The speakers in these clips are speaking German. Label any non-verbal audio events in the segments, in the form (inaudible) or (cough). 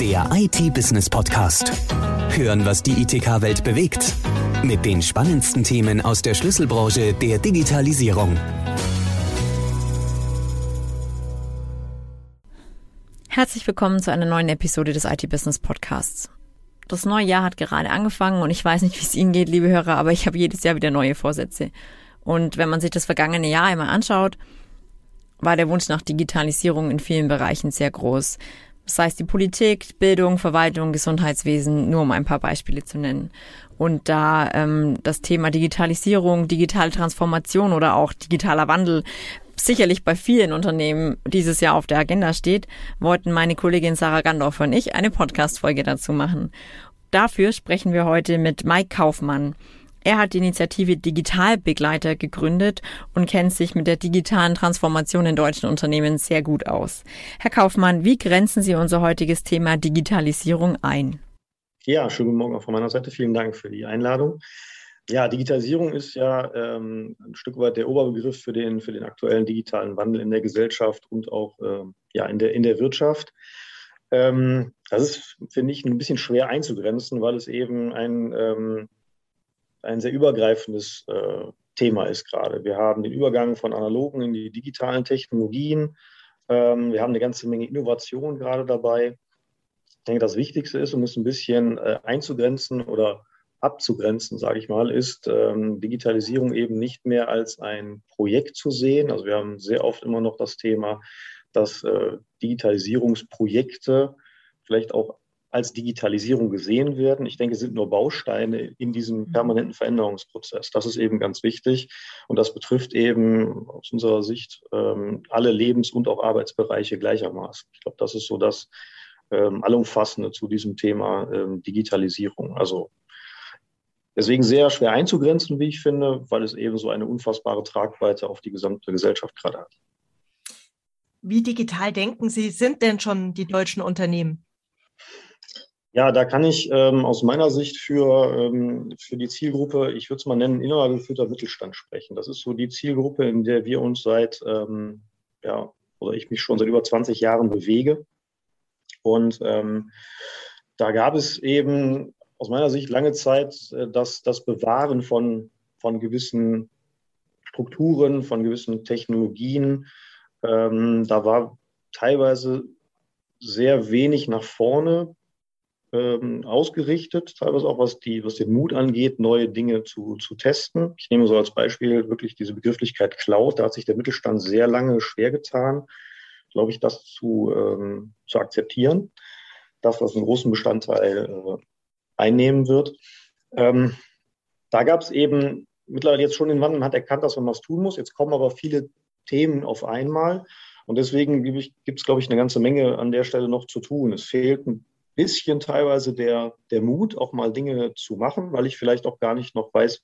Der IT-Business-Podcast. Hören, was die ITK-Welt bewegt. Mit den spannendsten Themen aus der Schlüsselbranche der Digitalisierung. Herzlich willkommen zu einer neuen Episode des IT-Business-Podcasts. Das neue Jahr hat gerade angefangen und ich weiß nicht, wie es Ihnen geht, liebe Hörer, aber ich habe jedes Jahr wieder neue Vorsätze. Und wenn man sich das vergangene Jahr einmal anschaut, war der Wunsch nach Digitalisierung in vielen Bereichen sehr groß. Das heißt, die Politik, Bildung, Verwaltung, Gesundheitswesen, nur um ein paar Beispiele zu nennen. Und da ähm, das Thema Digitalisierung, digitale Transformation oder auch digitaler Wandel sicherlich bei vielen Unternehmen dieses Jahr auf der Agenda steht, wollten meine Kollegin Sarah Gandorf und ich eine Podcast-Folge dazu machen. Dafür sprechen wir heute mit Mike Kaufmann. Er hat die Initiative Digitalbegleiter gegründet und kennt sich mit der digitalen Transformation in deutschen Unternehmen sehr gut aus. Herr Kaufmann, wie grenzen Sie unser heutiges Thema Digitalisierung ein? Ja, schönen guten Morgen auch von meiner Seite. Vielen Dank für die Einladung. Ja, Digitalisierung ist ja ähm, ein Stück weit der Oberbegriff für den, für den aktuellen digitalen Wandel in der Gesellschaft und auch ähm, ja, in, der, in der Wirtschaft. Ähm, das ist, finde ich, ein bisschen schwer einzugrenzen, weil es eben ein ähm, ein sehr übergreifendes äh, Thema ist gerade. Wir haben den Übergang von analogen in die digitalen Technologien. Ähm, wir haben eine ganze Menge Innovation gerade dabei. Ich denke, das Wichtigste ist, um es ein bisschen äh, einzugrenzen oder abzugrenzen, sage ich mal, ist ähm, Digitalisierung eben nicht mehr als ein Projekt zu sehen. Also wir haben sehr oft immer noch das Thema, dass äh, Digitalisierungsprojekte vielleicht auch als Digitalisierung gesehen werden. Ich denke, es sind nur Bausteine in diesem mhm. permanenten Veränderungsprozess. Das ist eben ganz wichtig. Und das betrifft eben aus unserer Sicht ähm, alle Lebens- und auch Arbeitsbereiche gleichermaßen. Ich glaube, das ist so das ähm, Allumfassende zu diesem Thema ähm, Digitalisierung. Also deswegen sehr schwer einzugrenzen, wie ich finde, weil es eben so eine unfassbare Tragweite auf die gesamte Gesellschaft gerade hat. Wie digital denken Sie, sind denn schon die deutschen Unternehmen? Ja, da kann ich ähm, aus meiner Sicht für, ähm, für die Zielgruppe, ich würde es mal nennen, innerer geführter Mittelstand sprechen. Das ist so die Zielgruppe, in der wir uns seit, ähm, ja, oder ich mich schon seit über 20 Jahren bewege. Und ähm, da gab es eben aus meiner Sicht lange Zeit äh, das, das Bewahren von, von gewissen Strukturen, von gewissen Technologien. Ähm, da war teilweise sehr wenig nach vorne ähm, ausgerichtet, teilweise auch was, die, was den Mut angeht, neue Dinge zu, zu testen. Ich nehme so als Beispiel wirklich diese Begrifflichkeit Cloud. Da hat sich der Mittelstand sehr lange schwer getan, glaube ich, das zu, ähm, zu akzeptieren, das einen großen Bestandteil äh, einnehmen wird. Ähm, da gab es eben mittlerweile jetzt schon den Wandel, man hat erkannt, dass man was tun muss. Jetzt kommen aber viele Themen auf einmal. Und deswegen gibt es, glaube ich, eine ganze Menge an der Stelle noch zu tun. Es fehlt ein bisschen teilweise der, der Mut, auch mal Dinge zu machen, weil ich vielleicht auch gar nicht noch weiß,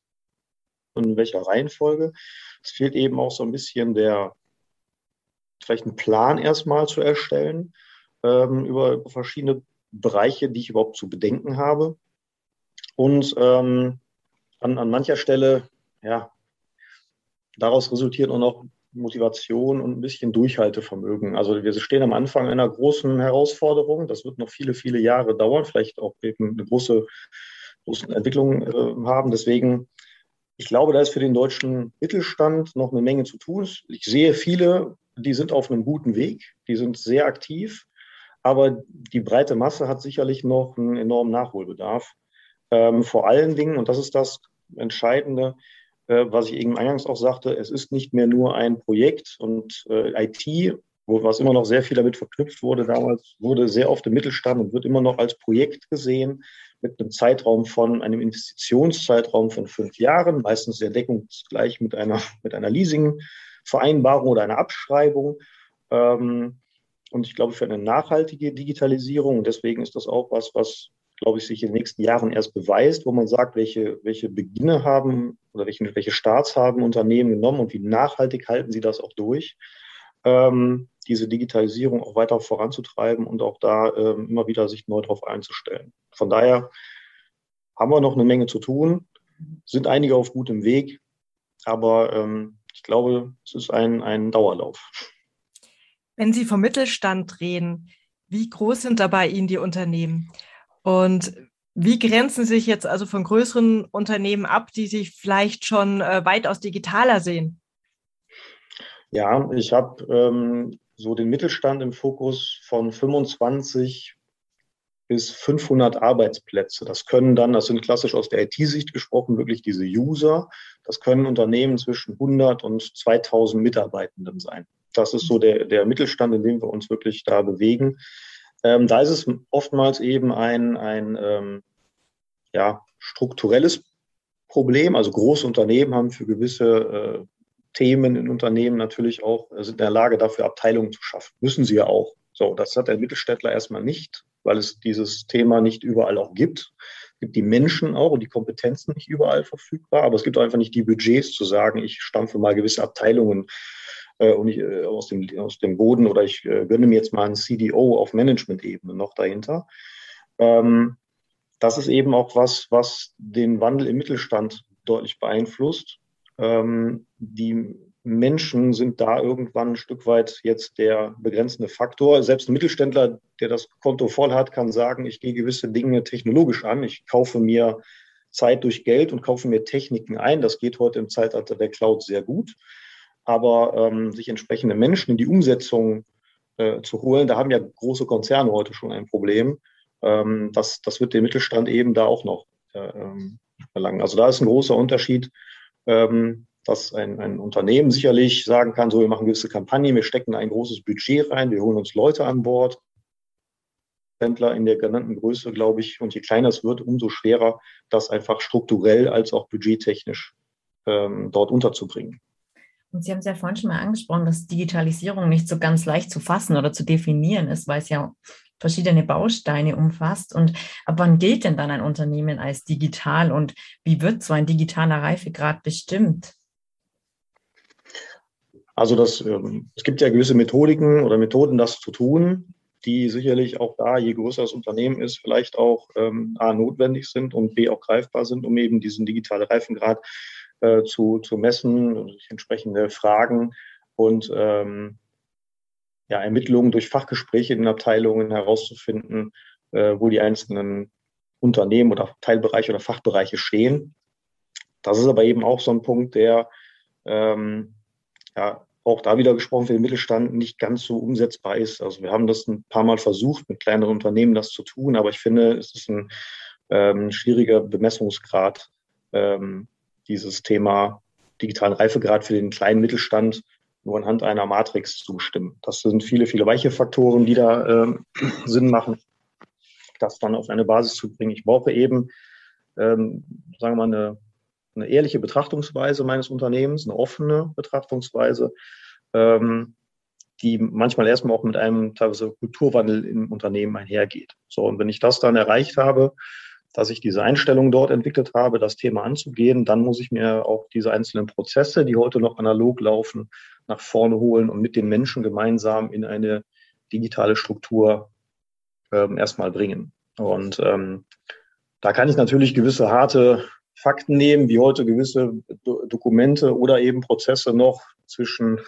in welcher Reihenfolge. Es fehlt eben auch so ein bisschen der, vielleicht einen Plan erstmal zu erstellen ähm, über verschiedene Bereiche, die ich überhaupt zu bedenken habe. Und ähm, an, an mancher Stelle, ja, daraus resultiert auch noch Motivation und ein bisschen Durchhaltevermögen. Also wir stehen am Anfang einer großen Herausforderung. Das wird noch viele, viele Jahre dauern, vielleicht auch eben eine große, große Entwicklung äh, haben. Deswegen, ich glaube, da ist für den deutschen Mittelstand noch eine Menge zu tun. Ich sehe viele, die sind auf einem guten Weg, die sind sehr aktiv, aber die breite Masse hat sicherlich noch einen enormen Nachholbedarf. Ähm, vor allen Dingen, und das ist das Entscheidende, äh, was ich eben eingangs auch sagte, es ist nicht mehr nur ein Projekt und äh, IT, wo, was immer noch sehr viel damit verknüpft wurde damals, wurde sehr oft im Mittelstand und wird immer noch als Projekt gesehen mit einem Zeitraum von, einem Investitionszeitraum von fünf Jahren, meistens sehr deckungsgleich mit einer, mit einer Leasingvereinbarung oder einer Abschreibung. Ähm, und ich glaube, für eine nachhaltige Digitalisierung, deswegen ist das auch was, was glaube ich, sich in den nächsten Jahren erst beweist, wo man sagt, welche, welche Beginne haben oder welche, welche Starts haben Unternehmen genommen und wie nachhaltig halten sie das auch durch, ähm, diese Digitalisierung auch weiter voranzutreiben und auch da ähm, immer wieder sich neu darauf einzustellen. Von daher haben wir noch eine Menge zu tun, sind einige auf gutem Weg, aber ähm, ich glaube, es ist ein, ein Dauerlauf. Wenn Sie vom Mittelstand reden, Wie groß sind da bei Ihnen die Unternehmen? Und wie grenzen sich jetzt also von größeren Unternehmen ab, die sich vielleicht schon äh, weitaus digitaler sehen? Ja, ich habe ähm, so den Mittelstand im Fokus von 25 bis 500 Arbeitsplätze. Das können dann, das sind klassisch aus der IT-Sicht gesprochen, wirklich diese User. Das können Unternehmen zwischen 100 und 2000 Mitarbeitenden sein. Das ist so der, der Mittelstand, in dem wir uns wirklich da bewegen. Ähm, da ist es oftmals eben ein, ein ähm, ja, strukturelles Problem. Also große Unternehmen haben für gewisse äh, Themen in Unternehmen natürlich auch, äh, sind in der Lage, dafür Abteilungen zu schaffen. Müssen sie ja auch. So, das hat der Mittelständler erstmal nicht weil es dieses Thema nicht überall auch gibt. Es gibt die Menschen auch und die Kompetenzen nicht überall verfügbar, aber es gibt auch einfach nicht die Budgets zu sagen, ich stampfe mal gewisse Abteilungen und ich, äh, aus, dem, aus dem Boden oder ich äh, gönne mir jetzt mal einen CDO auf Management-Ebene noch dahinter. Ähm, das ist eben auch was, was den Wandel im Mittelstand deutlich beeinflusst. Ähm, die Menschen sind da irgendwann ein Stück weit jetzt der begrenzende Faktor. Selbst ein Mittelständler, der das Konto voll hat, kann sagen, ich gehe gewisse Dinge technologisch an. Ich kaufe mir Zeit durch Geld und kaufe mir Techniken ein. Das geht heute im Zeitalter der Cloud sehr gut. Aber ähm, sich entsprechende Menschen in die Umsetzung äh, zu holen, da haben ja große Konzerne heute schon ein Problem. Ähm, das, das wird der Mittelstand eben da auch noch äh, ähm, verlangen. Also da ist ein großer Unterschied. Ähm, dass ein, ein Unternehmen sicherlich sagen kann, so, wir machen gewisse Kampagnen, wir stecken ein großes Budget rein, wir holen uns Leute an Bord. Händler in der genannten Größe, glaube ich, und je kleiner es wird, umso schwerer, das einfach strukturell als auch budgettechnisch ähm, dort unterzubringen. Und Sie haben es ja vorhin schon mal angesprochen, dass Digitalisierung nicht so ganz leicht zu fassen oder zu definieren ist, weil es ja verschiedene Bausteine umfasst. Und ab wann gilt denn dann ein Unternehmen als digital und wie wird so ein digitaler Reifegrad bestimmt? Also das, ähm, es gibt ja gewisse Methodiken oder Methoden, das zu tun, die sicherlich auch da, je größer das Unternehmen ist, vielleicht auch ähm, A, notwendig sind und B, auch greifbar sind, um eben diesen digitalen Reifengrad äh, zu, zu messen, durch entsprechende Fragen und ähm, ja, Ermittlungen durch Fachgespräche in Abteilungen herauszufinden, äh, wo die einzelnen Unternehmen oder Teilbereiche oder Fachbereiche stehen. Das ist aber eben auch so ein Punkt, der ähm, ja, auch da wieder gesprochen für den Mittelstand nicht ganz so umsetzbar ist. Also wir haben das ein paar Mal versucht, mit kleineren Unternehmen das zu tun, aber ich finde, es ist ein ähm, schwieriger Bemessungsgrad, ähm, dieses Thema digitalen Reifegrad für den kleinen Mittelstand nur anhand einer Matrix zu bestimmen. Das sind viele, viele weiche Faktoren, die da ähm, (clears throat) Sinn machen, das dann auf eine Basis zu bringen. Ich brauche eben, ähm, sagen wir mal, eine eine ehrliche Betrachtungsweise meines Unternehmens, eine offene Betrachtungsweise, ähm, die manchmal erstmal auch mit einem teilweise Kulturwandel im Unternehmen einhergeht. So, und wenn ich das dann erreicht habe, dass ich diese Einstellung dort entwickelt habe, das Thema anzugehen, dann muss ich mir auch diese einzelnen Prozesse, die heute noch analog laufen, nach vorne holen und mit den Menschen gemeinsam in eine digitale Struktur ähm, erstmal bringen. Und ähm, da kann ich natürlich gewisse harte Fakten nehmen, wie heute gewisse Do Dokumente oder eben Prozesse noch zwischen,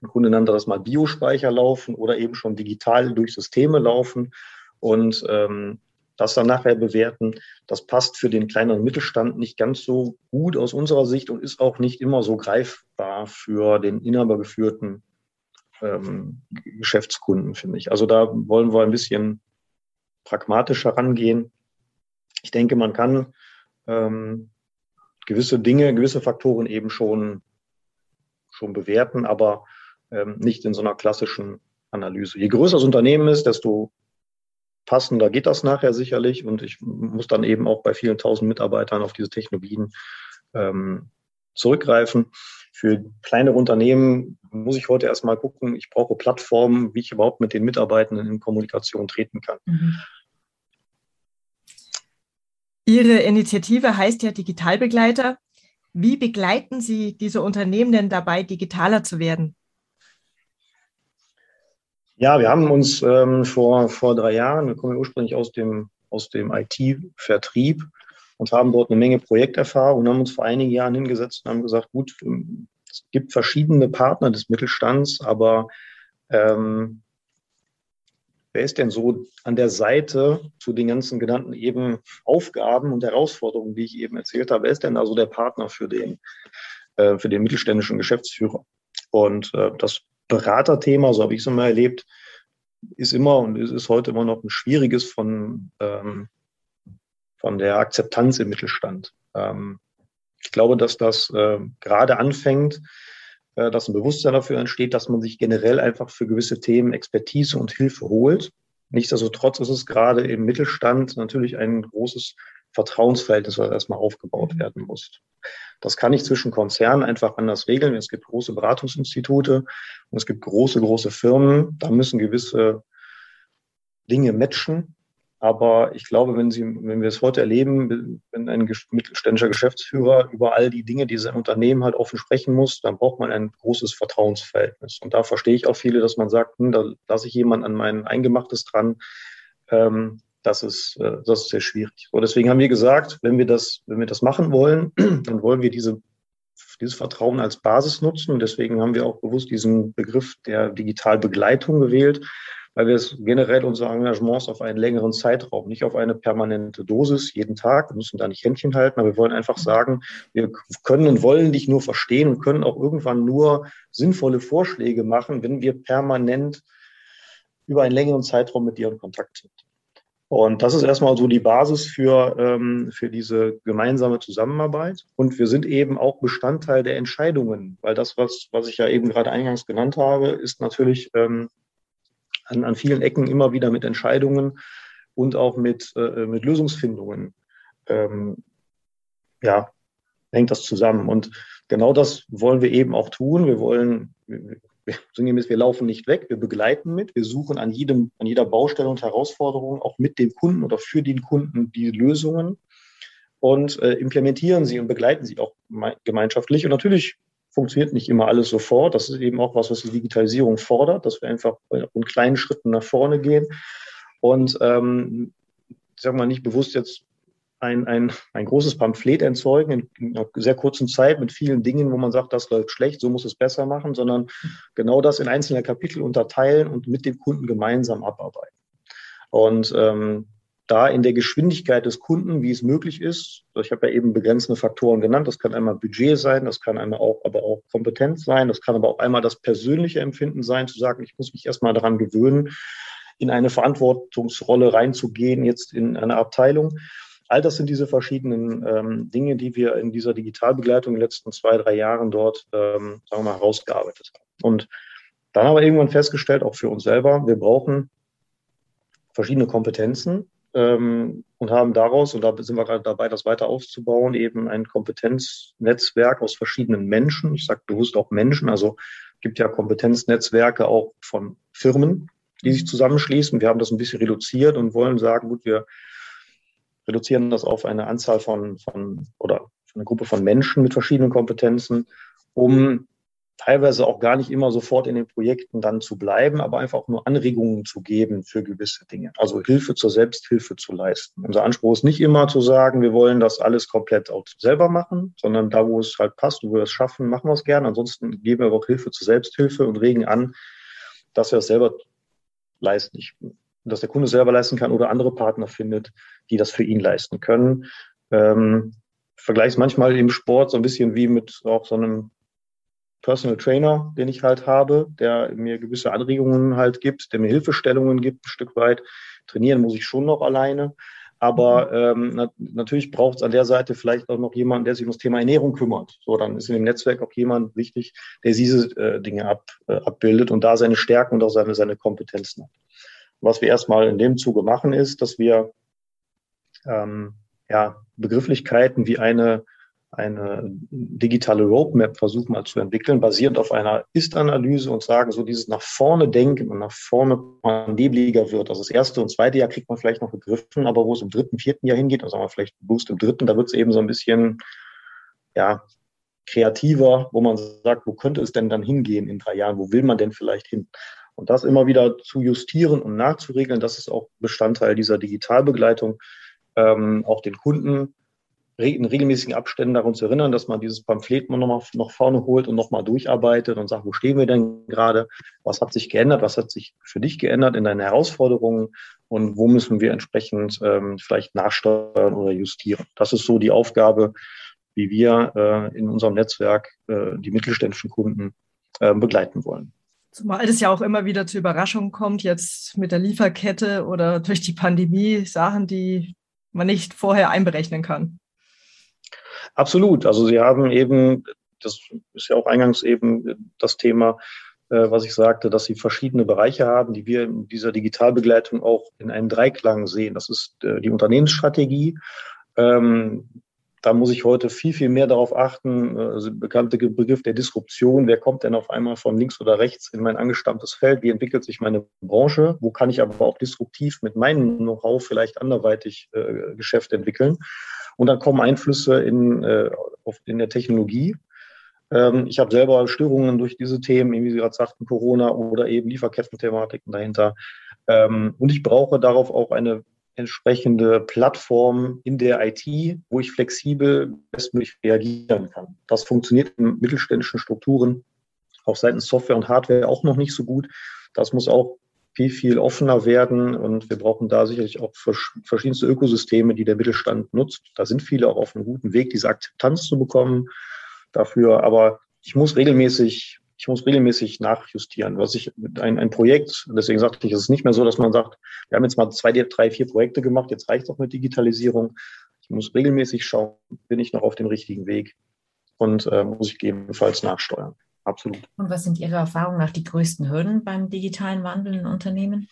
im Grunde nannte das mal Biospeicher laufen oder eben schon digital durch Systeme laufen und ähm, das dann nachher bewerten. Das passt für den kleineren Mittelstand nicht ganz so gut aus unserer Sicht und ist auch nicht immer so greifbar für den inhabergeführten ähm, Geschäftskunden, finde ich. Also da wollen wir ein bisschen pragmatischer rangehen. Ich denke, man kann ähm, gewisse Dinge, gewisse Faktoren eben schon, schon bewerten, aber ähm, nicht in so einer klassischen Analyse. Je größer das Unternehmen ist, desto passender geht das nachher sicherlich. Und ich muss dann eben auch bei vielen tausend Mitarbeitern auf diese Technologien ähm, zurückgreifen. Für kleinere Unternehmen muss ich heute erstmal gucken, ich brauche Plattformen, wie ich überhaupt mit den Mitarbeitenden in Kommunikation treten kann. Mhm. Ihre Initiative heißt ja Digitalbegleiter. Wie begleiten Sie diese Unternehmen denn dabei, digitaler zu werden? Ja, wir haben uns ähm, vor, vor drei Jahren, wir kommen ursprünglich aus dem, aus dem IT-Vertrieb und haben dort eine Menge Projekterfahrung und haben uns vor einigen Jahren hingesetzt und haben gesagt, gut, es gibt verschiedene Partner des Mittelstands, aber ähm, wer ist denn so an der Seite zu den ganzen genannten eben Aufgaben und Herausforderungen, die ich eben erzählt habe, wer ist denn also der Partner für den, äh, für den mittelständischen Geschäftsführer? Und äh, das Beraterthema, so habe ich es immer erlebt, ist immer und ist heute immer noch ein schwieriges von, ähm, von der Akzeptanz im Mittelstand. Ähm, ich glaube, dass das äh, gerade anfängt, äh, dass ein Bewusstsein dafür entsteht, dass man sich generell einfach für gewisse Themen Expertise und Hilfe holt. Nichtsdestotrotz ist es gerade im Mittelstand natürlich ein großes Vertrauensverhältnis, was erstmal aufgebaut werden muss. Das kann ich zwischen Konzernen einfach anders regeln. Es gibt große Beratungsinstitute und es gibt große, große Firmen. Da müssen gewisse Dinge matchen. Aber ich glaube, wenn Sie, wenn wir es heute erleben, wenn ein mittelständischer Geschäftsführer über all die Dinge, die sein Unternehmen halt offen sprechen muss, dann braucht man ein großes Vertrauensverhältnis. Und da verstehe ich auch viele, dass man sagt, hm, da lasse ich jemand an mein Eingemachtes dran. Ähm, das ist, äh, das ist sehr schwierig. Und deswegen haben wir gesagt, wenn wir das, wenn wir das machen wollen, (clears throat) dann wollen wir diese, dieses Vertrauen als Basis nutzen. Und deswegen haben wir auch bewusst diesen Begriff der Digitalbegleitung gewählt, weil wir es generell unsere Engagements auf einen längeren Zeitraum, nicht auf eine permanente Dosis jeden Tag, wir müssen da nicht Händchen halten, aber wir wollen einfach sagen, wir können und wollen dich nur verstehen und können auch irgendwann nur sinnvolle Vorschläge machen, wenn wir permanent über einen längeren Zeitraum mit dir in Kontakt sind. Und das ist erstmal so die Basis für, ähm, für diese gemeinsame Zusammenarbeit. Und wir sind eben auch Bestandteil der Entscheidungen, weil das, was, was ich ja eben gerade eingangs genannt habe, ist natürlich ähm, an, an vielen Ecken immer wieder mit Entscheidungen und auch mit, äh, mit Lösungsfindungen. Ähm, ja, hängt das zusammen. Und genau das wollen wir eben auch tun. Wir wollen, sinngemäß, wir laufen nicht weg, wir begleiten mit, wir suchen an jedem, an jeder Baustelle und Herausforderung auch mit dem Kunden oder für den Kunden die Lösungen und äh, implementieren sie und begleiten sie auch gemeinschaftlich. Und natürlich funktioniert nicht immer alles sofort. Das ist eben auch was, was die Digitalisierung fordert, dass wir einfach in kleinen Schritten nach vorne gehen und ähm, ich sag mal nicht bewusst jetzt ein, ein, ein großes Pamphlet erzeugen in, in einer sehr kurzen Zeit mit vielen Dingen, wo man sagt, das läuft schlecht, so muss es besser machen, sondern genau das in einzelne Kapitel unterteilen und mit dem Kunden gemeinsam abarbeiten. Und ähm, da in der Geschwindigkeit des Kunden, wie es möglich ist. Ich habe ja eben begrenzende Faktoren genannt. Das kann einmal Budget sein, das kann einmal auch, aber auch Kompetenz sein, das kann aber auch einmal das persönliche Empfinden sein, zu sagen, ich muss mich erstmal daran gewöhnen, in eine Verantwortungsrolle reinzugehen, jetzt in eine Abteilung. All das sind diese verschiedenen ähm, Dinge, die wir in dieser Digitalbegleitung in den letzten zwei, drei Jahren dort, ähm, sagen wir mal, herausgearbeitet haben. Und dann haben wir irgendwann festgestellt, auch für uns selber, wir brauchen verschiedene Kompetenzen, ähm, und haben daraus, und da sind wir gerade dabei, das weiter aufzubauen, eben ein Kompetenznetzwerk aus verschiedenen Menschen. Ich sage bewusst auch Menschen, also gibt ja Kompetenznetzwerke auch von Firmen, die sich zusammenschließen. Wir haben das ein bisschen reduziert und wollen sagen, gut, wir reduzieren das auf eine Anzahl von, von oder eine Gruppe von Menschen mit verschiedenen Kompetenzen, um teilweise auch gar nicht immer sofort in den Projekten dann zu bleiben, aber einfach auch nur Anregungen zu geben für gewisse Dinge. Also Hilfe zur Selbsthilfe zu leisten. Unser Anspruch ist nicht immer zu sagen, wir wollen das alles komplett auch selber machen, sondern da, wo es halt passt, wo wir es schaffen, machen wir es gerne. Ansonsten geben wir aber auch Hilfe zur Selbsthilfe und regen an, dass wir es selber leisten. Ich, dass der Kunde selber leisten kann oder andere Partner findet, die das für ihn leisten können. Ähm, vergleiche es manchmal im Sport so ein bisschen wie mit auch so einem Personal Trainer, den ich halt habe, der mir gewisse Anregungen halt gibt, der mir Hilfestellungen gibt, ein Stück weit. Trainieren muss ich schon noch alleine. Aber mhm. ähm, na, natürlich braucht es an der Seite vielleicht auch noch jemanden, der sich um das Thema Ernährung kümmert. So, dann ist in dem Netzwerk auch jemand wichtig, der diese äh, Dinge ab, äh, abbildet und da seine Stärken und auch seine, seine Kompetenzen hat. Was wir erstmal in dem Zuge machen, ist, dass wir ähm, ja, Begrifflichkeiten wie eine eine digitale Roadmap versuchen mal zu entwickeln, basierend auf einer Ist-Analyse und sagen, so dieses nach vorne denken und nach vorne nebliger wird. Also das erste und zweite Jahr kriegt man vielleicht noch begriffen, aber wo es im dritten, vierten Jahr hingeht, also vielleicht Boost im dritten, da wird es eben so ein bisschen, ja, kreativer, wo man sagt, wo könnte es denn dann hingehen in drei Jahren? Wo will man denn vielleicht hin? Und das immer wieder zu justieren und nachzuregeln, das ist auch Bestandteil dieser Digitalbegleitung, ähm, auch den Kunden in regelmäßigen Abständen daran zu erinnern, dass man dieses Pamphlet noch mal noch vorne holt und nochmal durcharbeitet und sagt, wo stehen wir denn gerade? Was hat sich geändert? Was hat sich für dich geändert in deinen Herausforderungen? Und wo müssen wir entsprechend ähm, vielleicht nachsteuern oder justieren? Das ist so die Aufgabe, wie wir äh, in unserem Netzwerk äh, die mittelständischen Kunden äh, begleiten wollen. Zumal es ja auch immer wieder zu Überraschungen kommt, jetzt mit der Lieferkette oder durch die Pandemie, Sachen, die man nicht vorher einberechnen kann. Absolut. Also Sie haben eben, das ist ja auch eingangs eben das Thema, äh, was ich sagte, dass Sie verschiedene Bereiche haben, die wir in dieser Digitalbegleitung auch in einem Dreiklang sehen. Das ist äh, die Unternehmensstrategie. Ähm, da muss ich heute viel, viel mehr darauf achten. Also bekannte Begriff der Disruption. Wer kommt denn auf einmal von links oder rechts in mein angestammtes Feld? Wie entwickelt sich meine Branche? Wo kann ich aber auch disruptiv mit meinem Know-how vielleicht anderweitig äh, Geschäft entwickeln? Und dann kommen Einflüsse in, äh, auf, in der Technologie. Ähm, ich habe selber Störungen durch diese Themen, wie Sie gerade sagten, Corona oder eben Lieferketten-Thematiken dahinter. Ähm, und ich brauche darauf auch eine entsprechende Plattform in der IT, wo ich flexibel bestmöglich reagieren kann. Das funktioniert in mittelständischen Strukturen auf Seiten Software und Hardware auch noch nicht so gut. Das muss auch viel, viel offener werden. Und wir brauchen da sicherlich auch verschiedenste Ökosysteme, die der Mittelstand nutzt. Da sind viele auch auf einem guten Weg, diese Akzeptanz zu bekommen dafür. Aber ich muss regelmäßig, ich muss regelmäßig nachjustieren. Was ich ein, ein Projekt, deswegen sagte ich, es ist nicht mehr so, dass man sagt, wir haben jetzt mal zwei, drei, vier Projekte gemacht, jetzt reicht auch mit Digitalisierung. Ich muss regelmäßig schauen, bin ich noch auf dem richtigen Weg und äh, muss ich gegebenenfalls nachsteuern absolut. Und was sind Ihrer Erfahrung nach die größten Hürden beim digitalen Wandel in Unternehmen?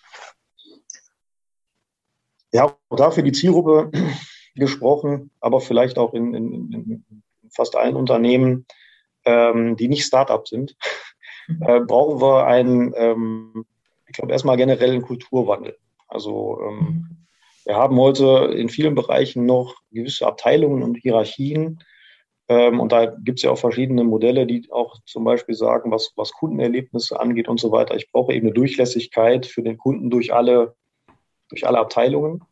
Ja, auch da für die Zielgruppe gesprochen, aber vielleicht auch in, in, in fast allen Unternehmen, ähm, die nicht Start-up sind, mhm. äh, brauchen wir einen, ähm, ich glaube, erstmal generellen Kulturwandel. Also ähm, mhm. wir haben heute in vielen Bereichen noch gewisse Abteilungen und Hierarchien, ähm, und da gibt es ja auch verschiedene Modelle, die auch zum Beispiel sagen, was, was Kundenerlebnisse angeht und so weiter. Ich brauche eben eine Durchlässigkeit für den Kunden durch alle, durch alle Abteilungen.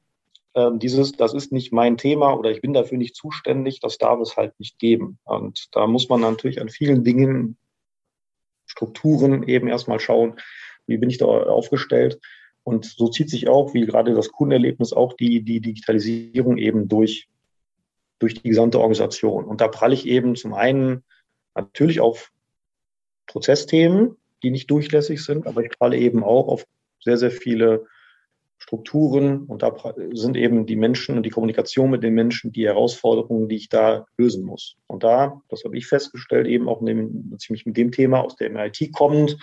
Ähm, dieses, das ist nicht mein Thema oder ich bin dafür nicht zuständig, das darf es halt nicht geben. Und da muss man natürlich an vielen Dingen, Strukturen eben erstmal schauen, wie bin ich da aufgestellt. Und so zieht sich auch, wie gerade das Kundenerlebnis, auch die, die Digitalisierung eben durch durch die gesamte Organisation. Und da pralle ich eben zum einen natürlich auf Prozessthemen, die nicht durchlässig sind, aber ich pralle eben auch auf sehr, sehr viele Strukturen und da sind eben die Menschen und die Kommunikation mit den Menschen die Herausforderungen, die ich da lösen muss. Und da, das habe ich festgestellt, eben auch ziemlich mit dem Thema aus der MIT kommend,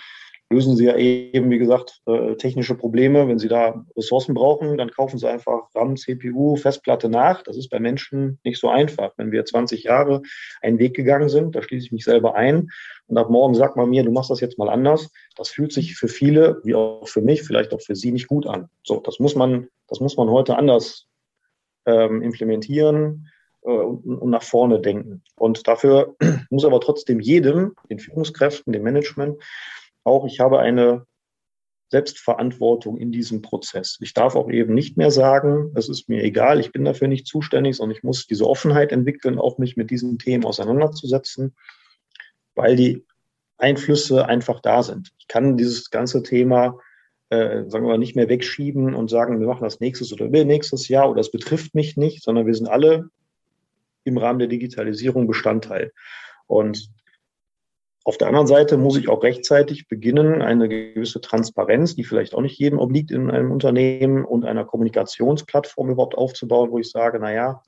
lösen Sie ja eben, wie gesagt, äh, technische Probleme. Wenn Sie da Ressourcen brauchen, dann kaufen Sie einfach RAM, CPU, Festplatte nach. Das ist bei Menschen nicht so einfach. Wenn wir 20 Jahre einen Weg gegangen sind, da schließe ich mich selber ein und ab morgen sagt man mir, du machst das jetzt mal anders. Das fühlt sich für viele, wie auch für mich, vielleicht auch für Sie nicht gut an. So, das muss man, das muss man heute anders ähm, implementieren äh, und, und nach vorne denken. Und dafür muss aber trotzdem jedem, den Führungskräften, dem Management, auch, ich habe eine Selbstverantwortung in diesem Prozess. Ich darf auch eben nicht mehr sagen, es ist mir egal, ich bin dafür nicht zuständig, sondern ich muss diese Offenheit entwickeln, auch mich mit diesen Themen auseinanderzusetzen, weil die Einflüsse einfach da sind. Ich kann dieses ganze Thema, äh, sagen wir mal, nicht mehr wegschieben und sagen, wir machen das nächstes oder nächstes Jahr oder es betrifft mich nicht, sondern wir sind alle im Rahmen der Digitalisierung Bestandteil. Und auf der anderen Seite muss ich auch rechtzeitig beginnen, eine gewisse Transparenz, die vielleicht auch nicht jedem obliegt in einem Unternehmen und einer Kommunikationsplattform überhaupt aufzubauen, wo ich sage, na ja,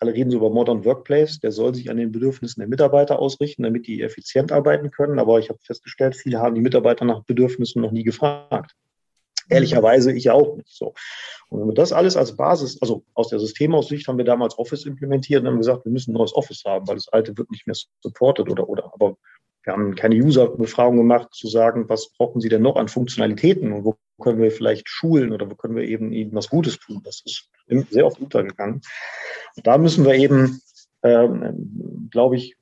alle reden so über Modern Workplace, der soll sich an den Bedürfnissen der Mitarbeiter ausrichten, damit die effizient arbeiten können. Aber ich habe festgestellt, viele haben die Mitarbeiter nach Bedürfnissen noch nie gefragt. Ehrlicherweise ich auch nicht so. Und wenn wir das alles als Basis, also aus der Systemaussicht haben wir damals Office implementiert und haben gesagt, wir müssen ein neues Office haben, weil das alte wird nicht mehr supported oder, oder. Aber wir haben keine User-Befragung gemacht, zu sagen, was brauchen Sie denn noch an Funktionalitäten und wo können wir vielleicht schulen oder wo können wir eben Ihnen was Gutes tun. Das ist sehr oft untergegangen. Da müssen wir eben, ähm, glaube ich,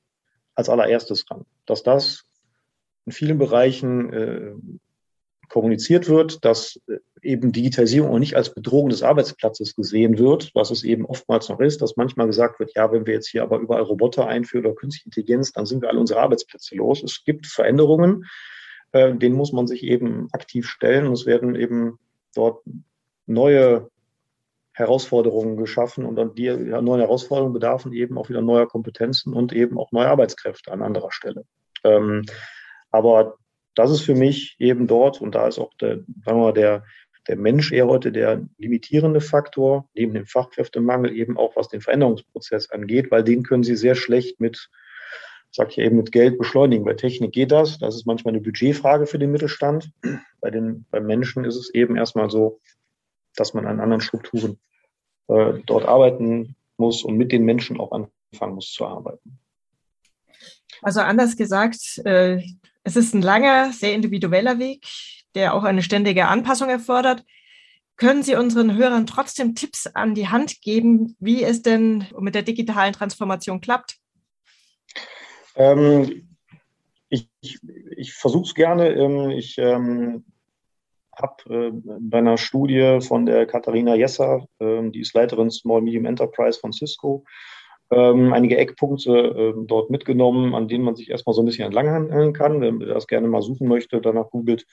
als allererstes ran, dass das in vielen Bereichen äh, kommuniziert wird, dass äh, eben Digitalisierung auch nicht als Bedrohung des Arbeitsplatzes gesehen wird, was es eben oftmals noch ist, dass manchmal gesagt wird, ja, wenn wir jetzt hier aber überall Roboter einführen oder künstliche Intelligenz, dann sind wir alle unsere Arbeitsplätze los. Es gibt Veränderungen, äh, denen muss man sich eben aktiv stellen. Und es werden eben dort neue Herausforderungen geschaffen und dann die ja, neuen Herausforderungen bedarfen eben auch wieder neuer Kompetenzen und eben auch neue Arbeitskräfte an anderer Stelle. Ähm, aber das ist für mich eben dort, und da ist auch der, sagen wir mal, der, der Mensch eher heute der limitierende Faktor, neben dem Fachkräftemangel eben auch was den Veränderungsprozess angeht, weil den können Sie sehr schlecht mit, sag ich eben, mit Geld beschleunigen. Bei Technik geht das. Das ist manchmal eine Budgetfrage für den Mittelstand. Bei den, beim Menschen ist es eben erstmal so, dass man an anderen Strukturen äh, dort arbeiten muss und mit den Menschen auch anfangen muss zu arbeiten. Also anders gesagt, äh, es ist ein langer, sehr individueller Weg, der auch eine ständige Anpassung erfordert. Können Sie unseren Hörern trotzdem Tipps an die Hand geben, wie es denn mit der digitalen Transformation klappt? Ähm, ich ich, ich versuche es gerne. Ähm, ich ähm, habe äh, bei einer Studie von der Katharina Jesser, äh, die ist Leiterin Small Medium Enterprise von Cisco, ähm, einige Eckpunkte äh, dort mitgenommen, an denen man sich erstmal so ein bisschen entlanghangeln kann. Wenn man das gerne mal suchen möchte, danach googelt,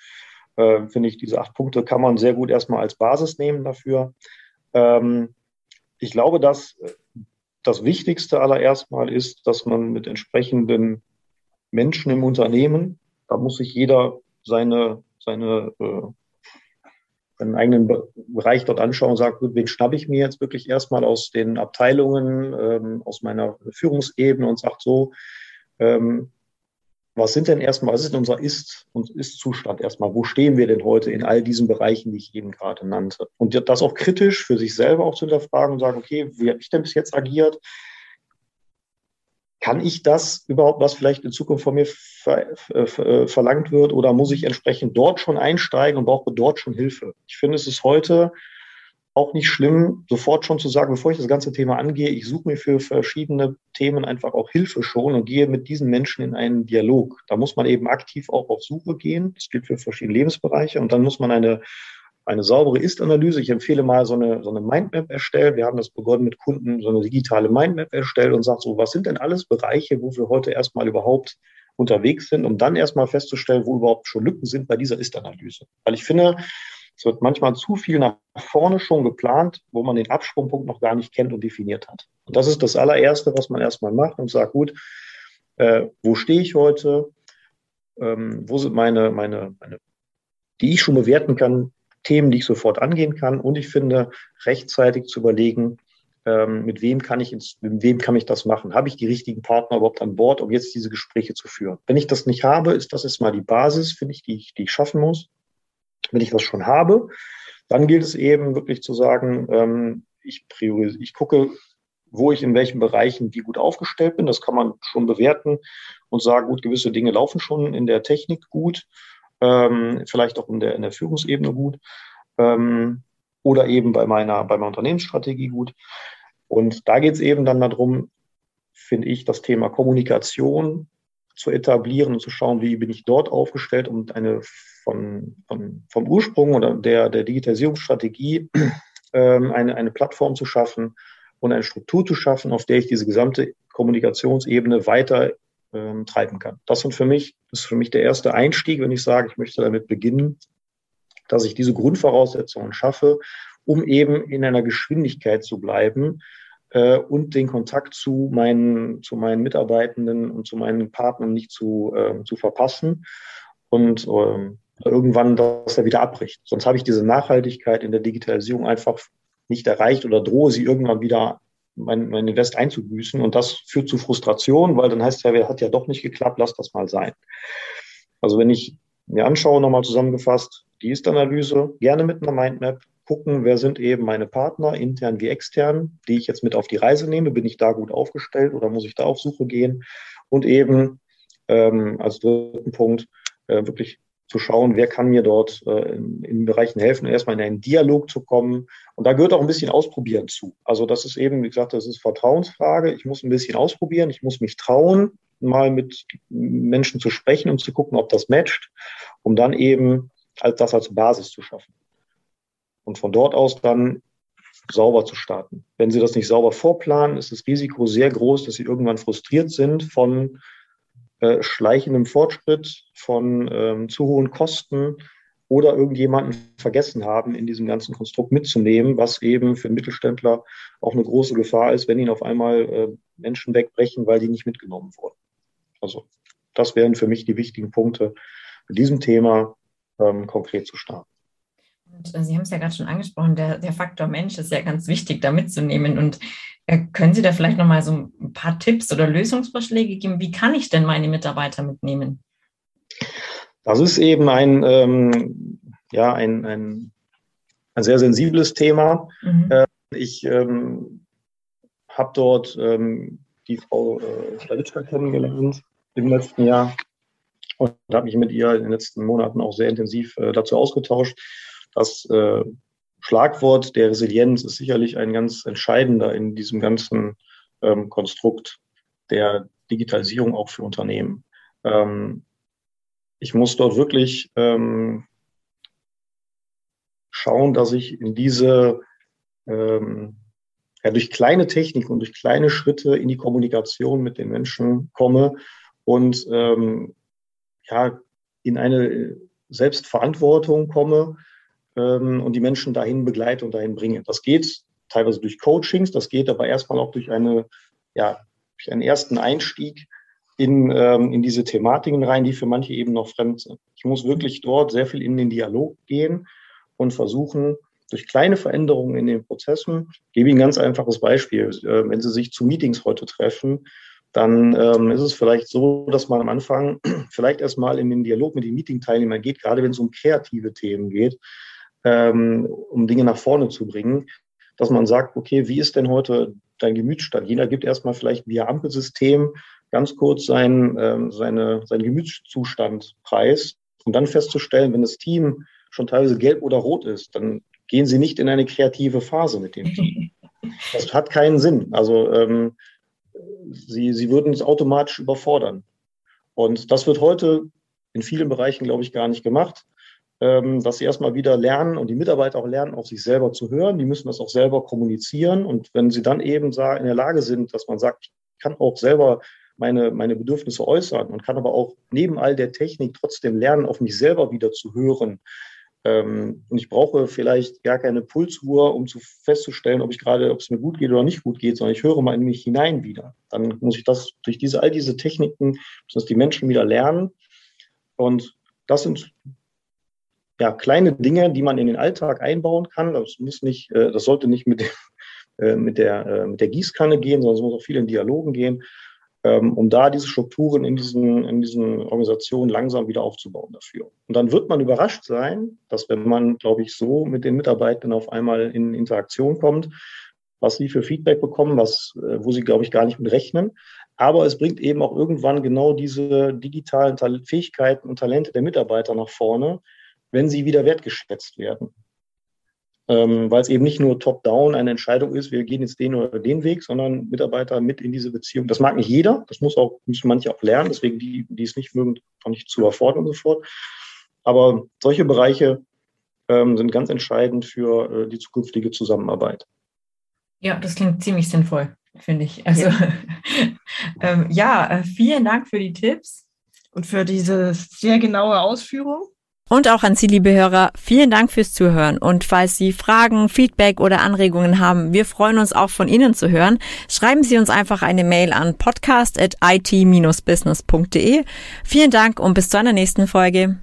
äh, finde ich, diese acht Punkte kann man sehr gut erstmal als Basis nehmen dafür. Ähm, ich glaube, dass äh, das Wichtigste allererst mal ist, dass man mit entsprechenden Menschen im Unternehmen, da muss sich jeder seine, seine äh, einen eigenen Bereich dort anschaue und sage, gut, wen schnappe ich mir jetzt wirklich erstmal aus den Abteilungen, ähm, aus meiner Führungsebene und sage so, ähm, was sind denn erstmal, was ist denn unser Ist- und Ist-Zustand erstmal? Wo stehen wir denn heute in all diesen Bereichen, die ich eben gerade nannte? Und das auch kritisch für sich selber auch zu hinterfragen und sagen, okay, wie habe ich denn bis jetzt agiert? Kann ich das überhaupt, was vielleicht in Zukunft von mir ver, ver, äh, verlangt wird, oder muss ich entsprechend dort schon einsteigen und brauche dort schon Hilfe? Ich finde, es ist heute auch nicht schlimm, sofort schon zu sagen, bevor ich das ganze Thema angehe, ich suche mir für verschiedene Themen einfach auch Hilfe schon und gehe mit diesen Menschen in einen Dialog. Da muss man eben aktiv auch auf Suche gehen. Das gilt für verschiedene Lebensbereiche. Und dann muss man eine eine saubere Ist-Analyse. Ich empfehle mal so eine, so eine Mindmap erstellen. Wir haben das begonnen mit Kunden, so eine digitale Mindmap erstellt und sagt so, was sind denn alles Bereiche, wo wir heute erstmal überhaupt unterwegs sind, um dann erstmal festzustellen, wo überhaupt schon Lücken sind bei dieser Ist-Analyse. Weil ich finde, es wird manchmal zu viel nach vorne schon geplant, wo man den Absprungpunkt noch gar nicht kennt und definiert hat. Und das ist das allererste, was man erstmal macht und sagt, gut, äh, wo stehe ich heute? Ähm, wo sind meine, meine, meine, die ich schon bewerten kann, Themen, die ich sofort angehen kann. Und ich finde, rechtzeitig zu überlegen, ähm, mit wem kann ich ins, mit wem kann ich das machen? Habe ich die richtigen Partner überhaupt an Bord, um jetzt diese Gespräche zu führen? Wenn ich das nicht habe, ist das jetzt mal die Basis, finde ich, die ich, die ich schaffen muss. Wenn ich das schon habe, dann gilt es eben wirklich zu sagen, ähm, ich priorisiere, ich gucke, wo ich in welchen Bereichen wie gut aufgestellt bin. Das kann man schon bewerten und sagen, gut, gewisse Dinge laufen schon in der Technik gut ähm, vielleicht auch in der, in der Führungsebene gut ähm, oder eben bei meiner, bei meiner Unternehmensstrategie gut. Und da geht es eben dann darum, finde ich, das Thema Kommunikation zu etablieren und zu schauen, wie bin ich dort aufgestellt, um eine von, von, vom Ursprung oder der, der Digitalisierungsstrategie (clears throat) ähm, eine, eine Plattform zu schaffen und eine Struktur zu schaffen, auf der ich diese gesamte Kommunikationsebene weiter ähm, treiben kann. Das sind für mich, das ist für mich der erste Einstieg, wenn ich sage, ich möchte damit beginnen, dass ich diese Grundvoraussetzungen schaffe, um eben in einer Geschwindigkeit zu bleiben äh, und den Kontakt zu meinen, zu meinen Mitarbeitenden und zu meinen Partnern nicht zu, äh, zu verpassen und ähm, irgendwann, dass er wieder abbricht. Sonst habe ich diese Nachhaltigkeit in der Digitalisierung einfach nicht erreicht oder drohe sie irgendwann wieder mein, mein Invest einzubüßen. Und das führt zu Frustration, weil dann heißt ja, hat ja doch nicht geklappt, lass das mal sein. Also wenn ich mir anschaue, nochmal zusammengefasst, die Ist-Analyse, gerne mit einer Mindmap, gucken, wer sind eben meine Partner, intern wie extern, die ich jetzt mit auf die Reise nehme. Bin ich da gut aufgestellt oder muss ich da auf Suche gehen? Und eben ähm, als dritten Punkt äh, wirklich zu schauen, wer kann mir dort äh, in, in Bereichen helfen, erstmal in einen Dialog zu kommen. Und da gehört auch ein bisschen Ausprobieren zu. Also das ist eben, wie gesagt, das ist Vertrauensfrage. Ich muss ein bisschen ausprobieren, ich muss mich trauen, mal mit Menschen zu sprechen und zu gucken, ob das matcht, um dann eben das als Basis zu schaffen. Und von dort aus dann sauber zu starten. Wenn Sie das nicht sauber vorplanen, ist das Risiko sehr groß, dass Sie irgendwann frustriert sind von äh, schleichendem Fortschritt, von ähm, zu hohen Kosten oder irgendjemanden vergessen haben, in diesem ganzen Konstrukt mitzunehmen, was eben für Mittelständler auch eine große Gefahr ist, wenn ihnen auf einmal äh, Menschen wegbrechen, weil die nicht mitgenommen wurden. Also das wären für mich die wichtigen Punkte, mit diesem Thema ähm, konkret zu starten. Und äh, Sie haben es ja gerade schon angesprochen, der, der Faktor Mensch ist ja ganz wichtig, da mitzunehmen. Und äh, können Sie da vielleicht nochmal so ein paar Tipps oder Lösungsvorschläge geben? Wie kann ich denn meine Mitarbeiter mitnehmen? Das ist eben ein, ähm, ja, ein, ein, ein sehr sensibles Thema. Mhm. Äh, ich ähm, habe dort ähm, die Frau äh, Stalitschka kennengelernt im letzten Jahr und habe mich mit ihr in den letzten Monaten auch sehr intensiv äh, dazu ausgetauscht. Das äh, Schlagwort der Resilienz ist sicherlich ein ganz entscheidender in diesem ganzen ähm, Konstrukt der Digitalisierung auch für Unternehmen. Ähm, ich muss dort wirklich ähm, schauen, dass ich in diese, ähm, ja, durch kleine Technik und durch kleine Schritte in die Kommunikation mit den Menschen komme und ähm, ja, in eine Selbstverantwortung komme ähm, und die Menschen dahin begleite und dahin bringe. Das geht teilweise durch Coachings, das geht aber erstmal auch durch eine, ja, durch einen ersten Einstieg in, ähm, in diese Thematiken rein, die für manche eben noch fremd sind. Ich muss wirklich dort sehr viel in den Dialog gehen und versuchen, durch kleine Veränderungen in den Prozessen, ich gebe Ihnen ein ganz einfaches Beispiel. Äh, wenn Sie sich zu Meetings heute treffen, dann ähm, ist es vielleicht so, dass man am Anfang (clears throat) vielleicht erstmal in den Dialog mit den Meeting-Teilnehmern geht, gerade wenn es um kreative Themen geht, ähm, um Dinge nach vorne zu bringen, dass man sagt, okay, wie ist denn heute dein Gemütsstand? Jeder gibt erstmal vielleicht via Ampelsystem ganz kurz sein, ähm, seine, seinen Gemütszustand preis und dann festzustellen, wenn das Team schon teilweise gelb oder rot ist, dann gehen sie nicht in eine kreative Phase mit dem Team. (laughs) Das hat keinen Sinn. Also ähm, sie, sie würden es automatisch überfordern. Und das wird heute in vielen Bereichen, glaube ich, gar nicht gemacht, ähm, dass sie erstmal wieder lernen und die Mitarbeiter auch lernen, auf sich selber zu hören. Die müssen das auch selber kommunizieren. Und wenn sie dann eben in der Lage sind, dass man sagt, ich kann auch selber meine, meine Bedürfnisse äußern und kann aber auch neben all der Technik trotzdem lernen, auf mich selber wieder zu hören. Ähm, und ich brauche vielleicht gar keine Pulsuhr, um zu festzustellen, ob ich gerade, ob es mir gut geht oder nicht gut geht, sondern ich höre mal in mich hinein wieder. Dann muss ich das durch diese, all diese Techniken, dass die Menschen wieder lernen. Und das sind ja kleine Dinge, die man in den Alltag einbauen kann. Das muss nicht, äh, das sollte nicht mit, dem, (laughs) äh, mit der, äh, mit der Gießkanne gehen, sondern es muss auch viel in Dialogen gehen ähm, um da diese Strukturen in diesen, in diesen Organisationen langsam wieder aufzubauen dafür. Und dann wird man überrascht sein, dass wenn man, glaube ich, so mit den Mitarbeitern auf einmal in Interaktion kommt, was sie für Feedback bekommen, was, wo sie, glaube ich, gar nicht mit rechnen. Aber es bringt eben auch irgendwann genau diese digitalen Fähigkeiten und Talente der Mitarbeiter nach vorne, wenn sie wieder wertgeschätzt werden ähm, weil es eben nicht nur top-down eine Entscheidung ist, wir gehen jetzt den oder den Weg, sondern Mitarbeiter mit in diese Beziehung. Das mag nicht jeder, das muss auch, müssen manche auch lernen, deswegen die, die es nicht mögen, auch nicht zu erfordern und so fort. Aber solche Bereiche ähm, sind ganz entscheidend für äh, die zukünftige Zusammenarbeit. Ja, das klingt ziemlich sinnvoll, finde ich. Also ja, (laughs) ähm, ja äh, vielen Dank für die Tipps. Und für diese sehr genaue Ausführung. Und auch an Sie, liebe Hörer, vielen Dank fürs Zuhören. Und falls Sie Fragen, Feedback oder Anregungen haben, wir freuen uns auch von Ihnen zu hören. Schreiben Sie uns einfach eine Mail an podcast.it-business.de. Vielen Dank und bis zu einer nächsten Folge.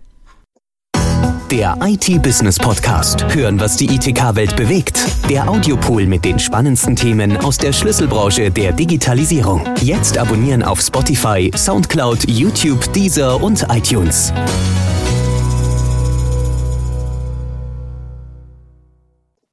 Der IT-Business Podcast. Hören, was die ITK-Welt bewegt. Der Audiopool mit den spannendsten Themen aus der Schlüsselbranche der Digitalisierung. Jetzt abonnieren auf Spotify, Soundcloud, YouTube, Deezer und iTunes.